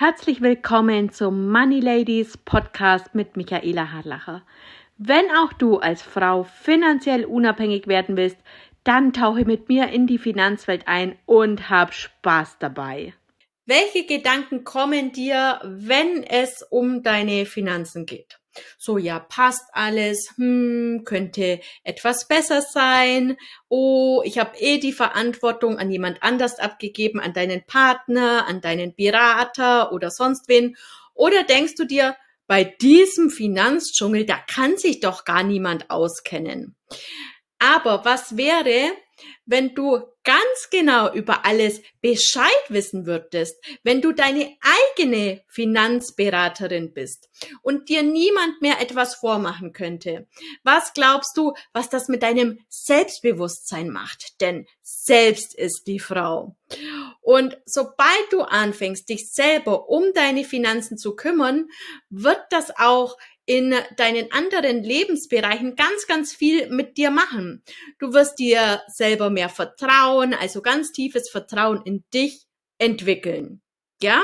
Herzlich willkommen zum Money Ladies Podcast mit Michaela Harlacher. Wenn auch du als Frau finanziell unabhängig werden willst, dann tauche mit mir in die Finanzwelt ein und hab Spaß dabei. Welche Gedanken kommen dir, wenn es um deine Finanzen geht? So, ja, passt alles, hm, könnte etwas besser sein. Oh, ich habe eh die Verantwortung an jemand anders abgegeben, an deinen Partner, an deinen Berater oder sonst wen. Oder denkst du dir, bei diesem Finanzdschungel, da kann sich doch gar niemand auskennen. Aber was wäre, wenn du ganz genau über alles Bescheid wissen würdest, wenn du deine eigene Finanzberaterin bist und dir niemand mehr etwas vormachen könnte. Was glaubst du, was das mit deinem Selbstbewusstsein macht? Denn selbst ist die Frau. Und sobald du anfängst, dich selber um deine Finanzen zu kümmern, wird das auch in deinen anderen Lebensbereichen ganz, ganz viel mit dir machen. Du wirst dir selber mehr Vertrauen, also ganz tiefes Vertrauen in dich entwickeln. Ja?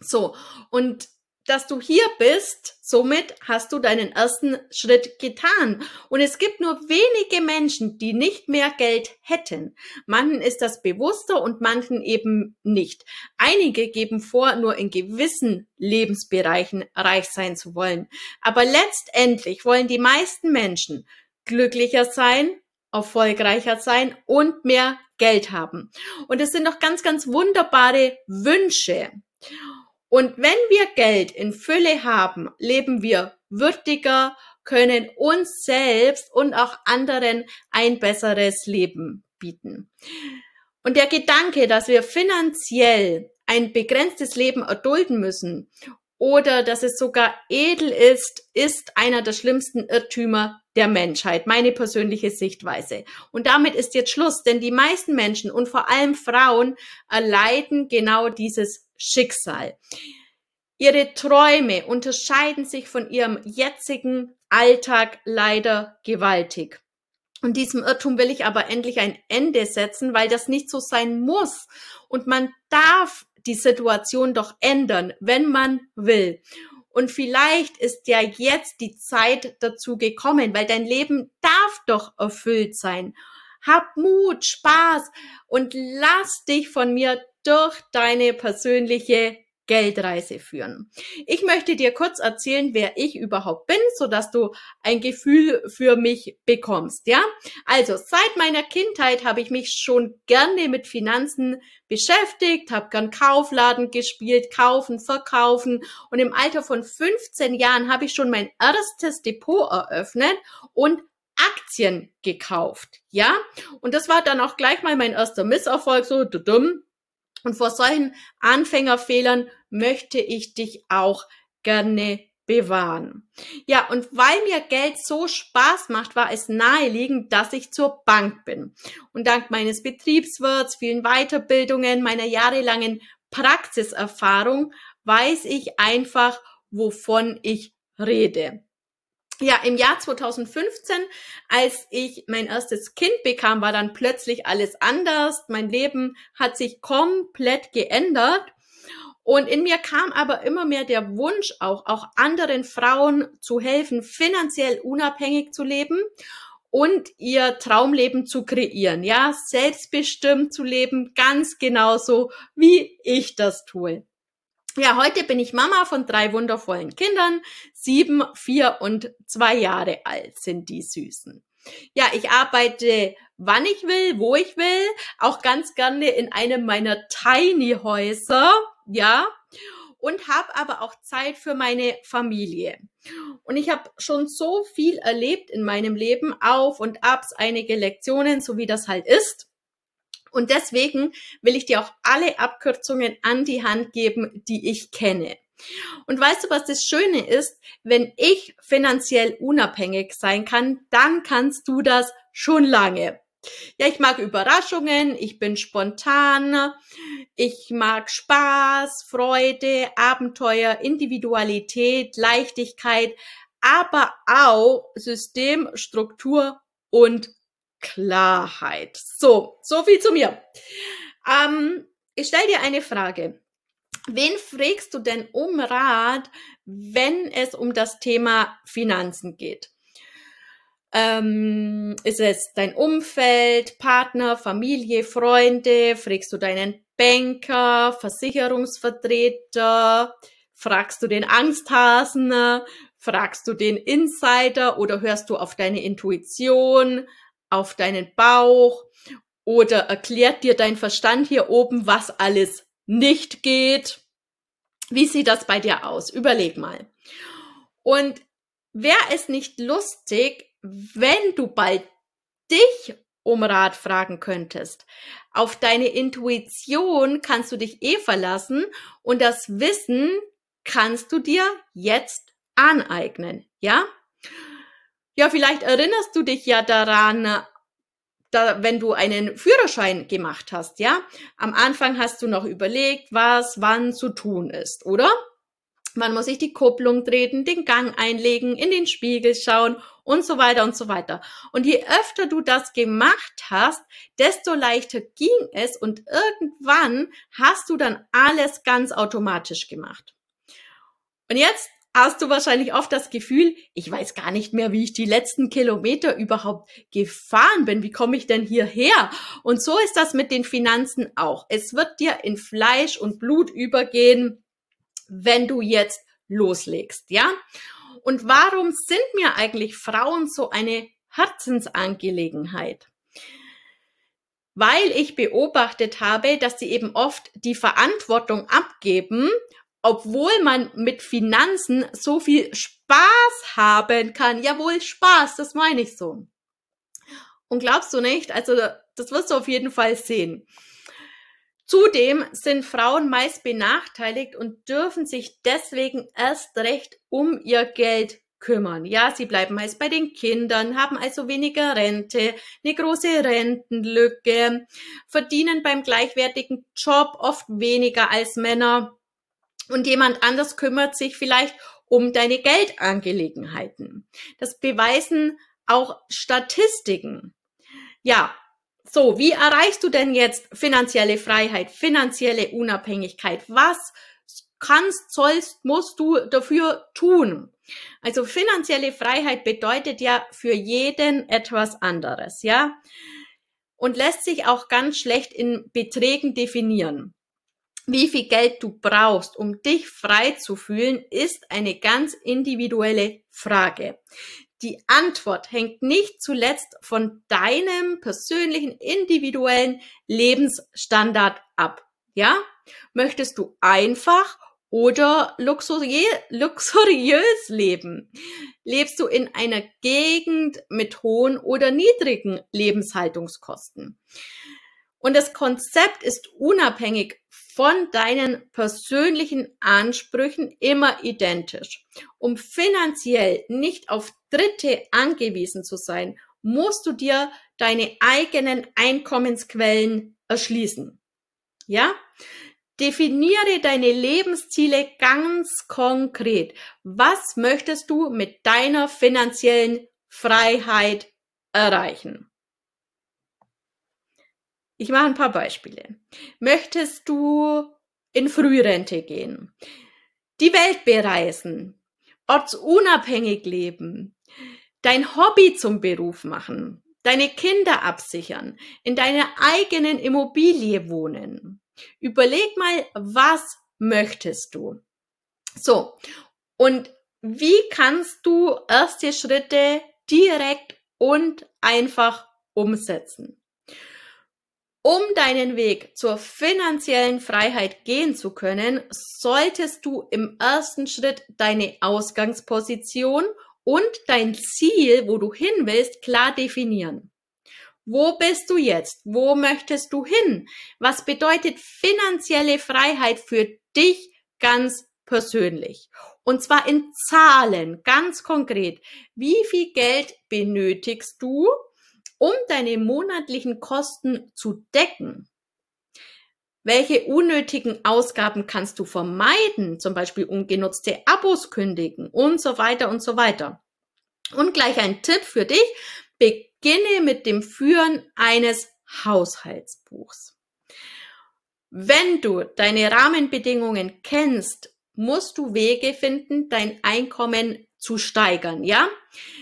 So. Und dass du hier bist, somit hast du deinen ersten Schritt getan. Und es gibt nur wenige Menschen, die nicht mehr Geld hätten. Manchen ist das bewusster und manchen eben nicht. Einige geben vor, nur in gewissen Lebensbereichen reich sein zu wollen. Aber letztendlich wollen die meisten Menschen glücklicher sein, erfolgreicher sein und mehr Geld haben. Und es sind noch ganz, ganz wunderbare Wünsche. Und wenn wir Geld in Fülle haben, leben wir würdiger, können uns selbst und auch anderen ein besseres Leben bieten. Und der Gedanke, dass wir finanziell ein begrenztes Leben erdulden müssen oder dass es sogar edel ist, ist einer der schlimmsten Irrtümer der Menschheit, meine persönliche Sichtweise. Und damit ist jetzt Schluss, denn die meisten Menschen und vor allem Frauen erleiden genau dieses Schicksal. Ihre Träume unterscheiden sich von ihrem jetzigen Alltag leider gewaltig. Und diesem Irrtum will ich aber endlich ein Ende setzen, weil das nicht so sein muss. Und man darf die Situation doch ändern, wenn man will. Und vielleicht ist ja jetzt die Zeit dazu gekommen, weil dein Leben darf doch erfüllt sein. Hab Mut, Spaß und lass dich von mir durch deine persönliche Geldreise führen. Ich möchte dir kurz erzählen, wer ich überhaupt bin, so dass du ein Gefühl für mich bekommst, ja? Also, seit meiner Kindheit habe ich mich schon gerne mit Finanzen beschäftigt, habe gern Kaufladen gespielt, kaufen, verkaufen und im Alter von 15 Jahren habe ich schon mein erstes Depot eröffnet und Aktien gekauft, ja? Und das war dann auch gleich mal mein erster Misserfolg, so dumm und vor solchen Anfängerfehlern möchte ich dich auch gerne bewahren. Ja, und weil mir Geld so Spaß macht, war es naheliegend, dass ich zur Bank bin. Und dank meines Betriebswirts, vielen Weiterbildungen, meiner jahrelangen Praxiserfahrung weiß ich einfach, wovon ich rede. Ja, im Jahr 2015, als ich mein erstes Kind bekam, war dann plötzlich alles anders. Mein Leben hat sich komplett geändert. Und in mir kam aber immer mehr der Wunsch auch, auch anderen Frauen zu helfen, finanziell unabhängig zu leben und ihr Traumleben zu kreieren. Ja, selbstbestimmt zu leben, ganz genauso wie ich das tue. Ja, heute bin ich Mama von drei wundervollen Kindern. Sieben, vier und zwei Jahre alt sind die Süßen. Ja, ich arbeite wann ich will, wo ich will, auch ganz gerne in einem meiner Tiny Häuser, ja, und habe aber auch Zeit für meine Familie. Und ich habe schon so viel erlebt in meinem Leben, auf und abs, einige Lektionen, so wie das halt ist. Und deswegen will ich dir auch alle Abkürzungen an die Hand geben, die ich kenne. Und weißt du, was das Schöne ist? Wenn ich finanziell unabhängig sein kann, dann kannst du das schon lange. Ja, ich mag Überraschungen, ich bin spontan, ich mag Spaß, Freude, Abenteuer, Individualität, Leichtigkeit, aber auch System, Struktur und Klarheit. So, so viel zu mir. Ähm, ich stelle dir eine Frage. Wen fragst du denn um Rat, wenn es um das Thema Finanzen geht? Ähm, ist es dein Umfeld, Partner, Familie, Freunde? Fragst du deinen Banker, Versicherungsvertreter? Fragst du den Angsthasen? Fragst du den Insider oder hörst du auf deine Intuition, auf deinen Bauch? Oder erklärt dir dein Verstand hier oben, was alles nicht geht? Wie sieht das bei dir aus? Überleg mal. Und wäre es nicht lustig, wenn du bald dich um Rat fragen könntest. Auf deine Intuition kannst du dich eh verlassen und das Wissen kannst du dir jetzt aneignen, ja? Ja, vielleicht erinnerst du dich ja daran, da, wenn du einen Führerschein gemacht hast, ja? Am Anfang hast du noch überlegt, was wann zu tun ist, oder? Man muss sich die Kupplung treten, den Gang einlegen, in den Spiegel schauen und so weiter und so weiter. Und je öfter du das gemacht hast, desto leichter ging es und irgendwann hast du dann alles ganz automatisch gemacht. Und jetzt hast du wahrscheinlich oft das Gefühl, ich weiß gar nicht mehr, wie ich die letzten Kilometer überhaupt gefahren bin. Wie komme ich denn hierher? Und so ist das mit den Finanzen auch. Es wird dir in Fleisch und Blut übergehen, wenn du jetzt loslegst, ja? Und warum sind mir eigentlich Frauen so eine Herzensangelegenheit? Weil ich beobachtet habe, dass sie eben oft die Verantwortung abgeben, obwohl man mit Finanzen so viel Spaß haben kann. Jawohl, Spaß, das meine ich so. Und glaubst du nicht? Also, das wirst du auf jeden Fall sehen. Zudem sind Frauen meist benachteiligt und dürfen sich deswegen erst recht um ihr Geld kümmern. Ja, sie bleiben meist bei den Kindern, haben also weniger Rente, eine große Rentenlücke, verdienen beim gleichwertigen Job oft weniger als Männer und jemand anders kümmert sich vielleicht um deine Geldangelegenheiten. Das beweisen auch Statistiken. Ja, so, wie erreichst du denn jetzt finanzielle Freiheit, finanzielle Unabhängigkeit? Was kannst, sollst, musst du dafür tun? Also finanzielle Freiheit bedeutet ja für jeden etwas anderes, ja? Und lässt sich auch ganz schlecht in Beträgen definieren. Wie viel Geld du brauchst, um dich frei zu fühlen, ist eine ganz individuelle Frage. Die Antwort hängt nicht zuletzt von deinem persönlichen, individuellen Lebensstandard ab. Ja? Möchtest du einfach oder luxuriös, luxuriös leben? Lebst du in einer Gegend mit hohen oder niedrigen Lebenshaltungskosten? Und das Konzept ist unabhängig von deinen persönlichen Ansprüchen immer identisch. Um finanziell nicht auf Dritte angewiesen zu sein, musst du dir deine eigenen Einkommensquellen erschließen. Ja? Definiere deine Lebensziele ganz konkret. Was möchtest du mit deiner finanziellen Freiheit erreichen? Ich mache ein paar Beispiele. Möchtest du in Frührente gehen, die Welt bereisen, ortsunabhängig leben, dein Hobby zum Beruf machen, deine Kinder absichern, in deiner eigenen Immobilie wohnen. Überleg mal, was möchtest du? So, und wie kannst du erste Schritte direkt und einfach umsetzen? Um deinen Weg zur finanziellen Freiheit gehen zu können, solltest du im ersten Schritt deine Ausgangsposition und dein Ziel, wo du hin willst, klar definieren. Wo bist du jetzt? Wo möchtest du hin? Was bedeutet finanzielle Freiheit für dich ganz persönlich? Und zwar in Zahlen, ganz konkret. Wie viel Geld benötigst du, um deine monatlichen Kosten zu decken, welche unnötigen Ausgaben kannst du vermeiden, zum Beispiel ungenutzte Abos kündigen und so weiter und so weiter. Und gleich ein Tipp für dich, beginne mit dem Führen eines Haushaltsbuchs. Wenn du deine Rahmenbedingungen kennst, musst du Wege finden, dein Einkommen zu steigern, ja?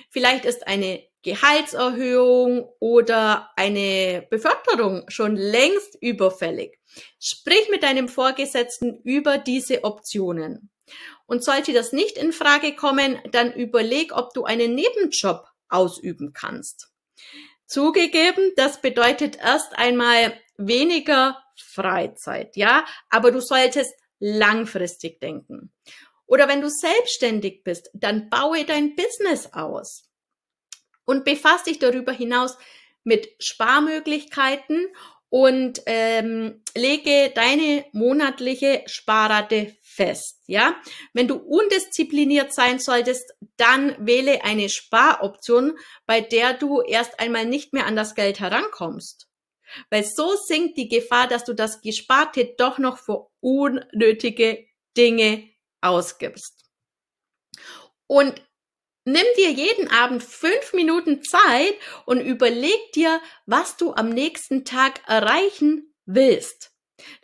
Vielleicht ist eine Gehaltserhöhung oder eine Beförderung schon längst überfällig. Sprich mit deinem Vorgesetzten über diese Optionen. Und sollte das nicht in Frage kommen, dann überleg, ob du einen Nebenjob ausüben kannst. Zugegeben, das bedeutet erst einmal weniger Freizeit, ja, aber du solltest langfristig denken. Oder wenn du selbstständig bist, dann baue dein Business aus und befasse dich darüber hinaus mit Sparmöglichkeiten und ähm, lege deine monatliche Sparrate fest. Ja, wenn du undiszipliniert sein solltest, dann wähle eine Sparoption, bei der du erst einmal nicht mehr an das Geld herankommst. Weil so sinkt die Gefahr, dass du das Gesparte doch noch für unnötige Dinge ausgibst. Und nimm dir jeden Abend fünf Minuten Zeit und überleg dir, was du am nächsten Tag erreichen willst.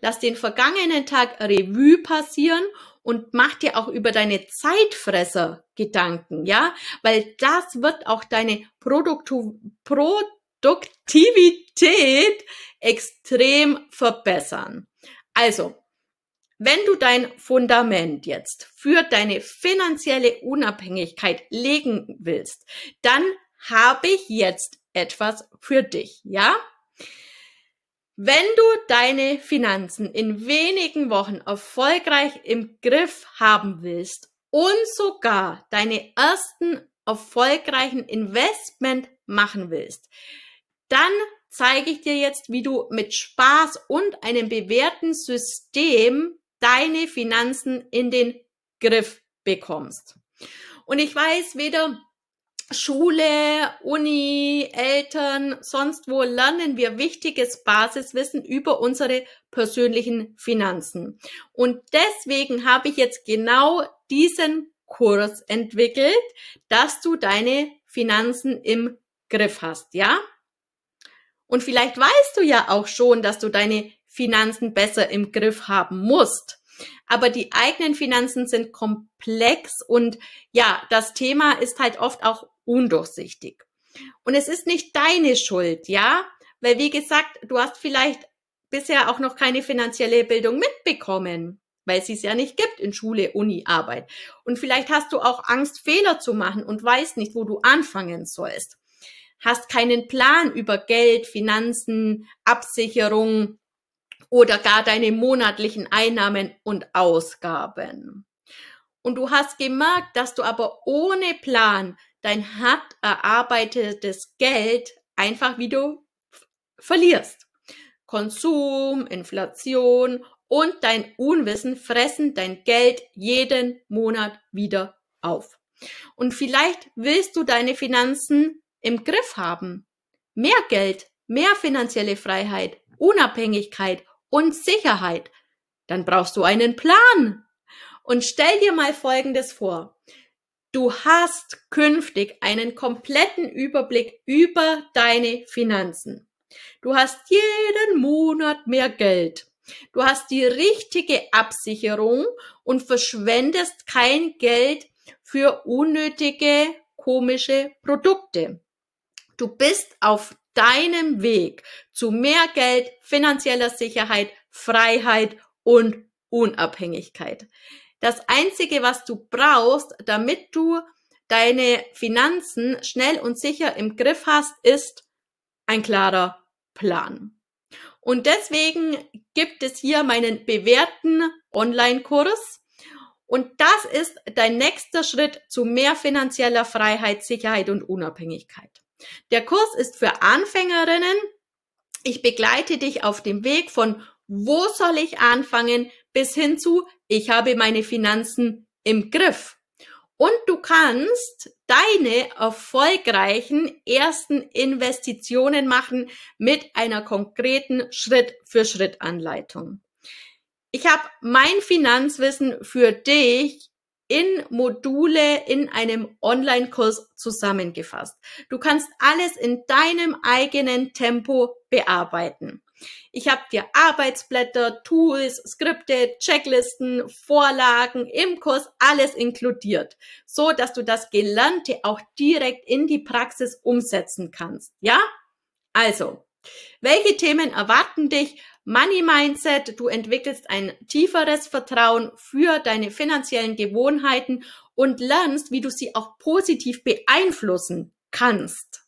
Lass den vergangenen Tag Revue passieren und mach dir auch über deine Zeitfresser Gedanken, ja, weil das wird auch deine Produktu Produktivität extrem verbessern. Also, wenn du dein Fundament jetzt für deine finanzielle Unabhängigkeit legen willst, dann habe ich jetzt etwas für dich, ja? Wenn du deine Finanzen in wenigen Wochen erfolgreich im Griff haben willst und sogar deine ersten erfolgreichen Investment machen willst, dann zeige ich dir jetzt, wie du mit Spaß und einem bewährten System deine Finanzen in den Griff bekommst. Und ich weiß, weder Schule, Uni, Eltern, sonst wo lernen wir wichtiges Basiswissen über unsere persönlichen Finanzen. Und deswegen habe ich jetzt genau diesen Kurs entwickelt, dass du deine Finanzen im Griff hast, ja? Und vielleicht weißt du ja auch schon, dass du deine Finanzen besser im Griff haben musst. Aber die eigenen Finanzen sind komplex und ja, das Thema ist halt oft auch undurchsichtig. Und es ist nicht deine Schuld, ja? Weil wie gesagt, du hast vielleicht bisher auch noch keine finanzielle Bildung mitbekommen, weil es ja nicht gibt in Schule, Uni, Arbeit. Und vielleicht hast du auch Angst, Fehler zu machen und weißt nicht, wo du anfangen sollst. Hast keinen Plan über Geld, Finanzen, Absicherung, oder gar deine monatlichen Einnahmen und Ausgaben. Und du hast gemerkt, dass du aber ohne Plan dein hart erarbeitetes Geld einfach wieder verlierst. Konsum, Inflation und dein Unwissen fressen dein Geld jeden Monat wieder auf. Und vielleicht willst du deine Finanzen im Griff haben. Mehr Geld, mehr finanzielle Freiheit, Unabhängigkeit und Sicherheit, dann brauchst du einen Plan. Und stell dir mal Folgendes vor. Du hast künftig einen kompletten Überblick über deine Finanzen. Du hast jeden Monat mehr Geld. Du hast die richtige Absicherung und verschwendest kein Geld für unnötige, komische Produkte. Du bist auf deinem Weg zu mehr Geld, finanzieller Sicherheit, Freiheit und Unabhängigkeit. Das Einzige, was du brauchst, damit du deine Finanzen schnell und sicher im Griff hast, ist ein klarer Plan. Und deswegen gibt es hier meinen bewährten Online-Kurs. Und das ist dein nächster Schritt zu mehr finanzieller Freiheit, Sicherheit und Unabhängigkeit. Der Kurs ist für Anfängerinnen. Ich begleite dich auf dem Weg von wo soll ich anfangen bis hin zu ich habe meine Finanzen im Griff. Und du kannst deine erfolgreichen ersten Investitionen machen mit einer konkreten Schritt-für-Schritt-Anleitung. Ich habe mein Finanzwissen für dich in Module in einem Online-Kurs zusammengefasst. Du kannst alles in deinem eigenen Tempo bearbeiten. Ich habe dir Arbeitsblätter, Tools, Skripte, Checklisten, Vorlagen im Kurs alles inkludiert, so dass du das Gelernte auch direkt in die Praxis umsetzen kannst. Ja? Also, welche Themen erwarten dich? Money Mindset, du entwickelst ein tieferes Vertrauen für deine finanziellen Gewohnheiten und lernst, wie du sie auch positiv beeinflussen kannst.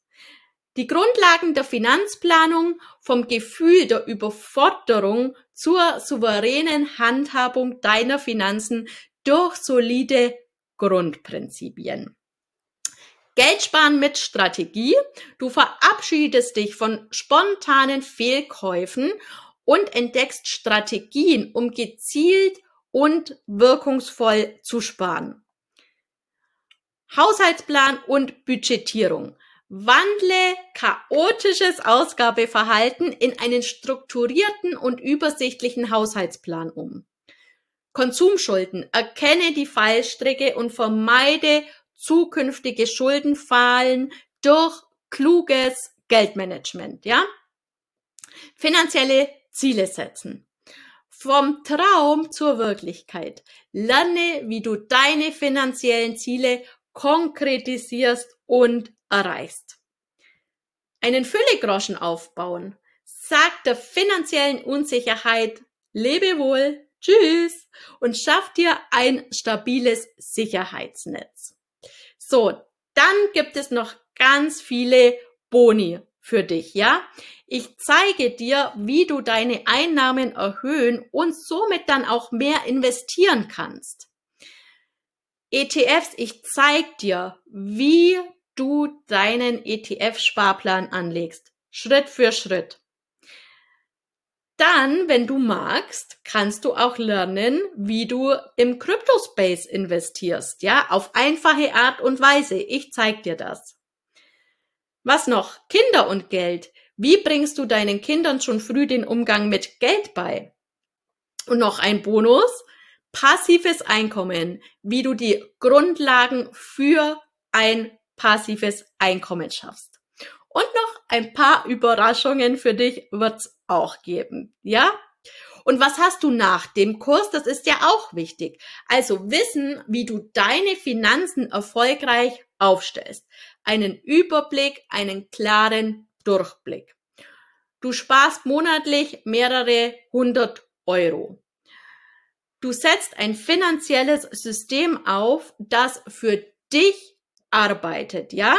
Die Grundlagen der Finanzplanung vom Gefühl der Überforderung zur souveränen Handhabung deiner Finanzen durch solide Grundprinzipien. Geld sparen mit Strategie. Du verabschiedest dich von spontanen Fehlkäufen und entdeckst Strategien, um gezielt und wirkungsvoll zu sparen. Haushaltsplan und Budgetierung. Wandle chaotisches Ausgabeverhalten in einen strukturierten und übersichtlichen Haushaltsplan um. Konsumschulden. Erkenne die Fallstricke und vermeide zukünftige Schuldenfallen durch kluges Geldmanagement, ja? Finanzielle Ziele setzen. Vom Traum zur Wirklichkeit. Lerne, wie du deine finanziellen Ziele konkretisierst und erreichst. Einen Füllegroschen aufbauen. Sag der finanziellen Unsicherheit lebe wohl, tschüss und schaff dir ein stabiles Sicherheitsnetz. So, dann gibt es noch ganz viele Boni für dich, ja? Ich zeige dir, wie du deine Einnahmen erhöhen und somit dann auch mehr investieren kannst. ETFs, ich zeig dir, wie du deinen ETF-Sparplan anlegst. Schritt für Schritt. Dann, wenn du magst, kannst du auch lernen, wie du im Crypto-Space investierst. Ja, auf einfache Art und Weise. Ich zeig dir das. Was noch? Kinder und Geld. Wie bringst du deinen Kindern schon früh den Umgang mit Geld bei? Und noch ein Bonus. Passives Einkommen. Wie du die Grundlagen für ein passives Einkommen schaffst. Und noch ein paar Überraschungen für dich wird's auch geben. Ja? Und was hast du nach dem Kurs? Das ist ja auch wichtig. Also wissen, wie du deine Finanzen erfolgreich aufstellst. Einen Überblick, einen klaren Durchblick. Du sparst monatlich mehrere hundert Euro. Du setzt ein finanzielles System auf, das für dich arbeitet, ja?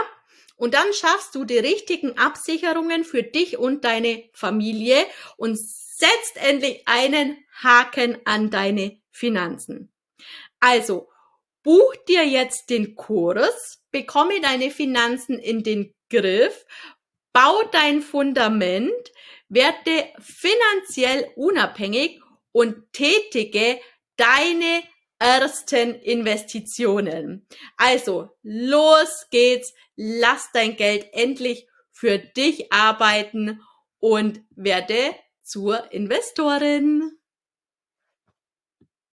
Und dann schaffst du die richtigen Absicherungen für dich und deine Familie und setzt endlich einen Haken an deine Finanzen. Also, buch dir jetzt den Kurs, bekomme deine Finanzen in den Griff, bau dein Fundament, werde finanziell unabhängig und tätige deine ersten Investitionen. Also, los geht's, lass dein Geld endlich für dich arbeiten und werde zur Investorin.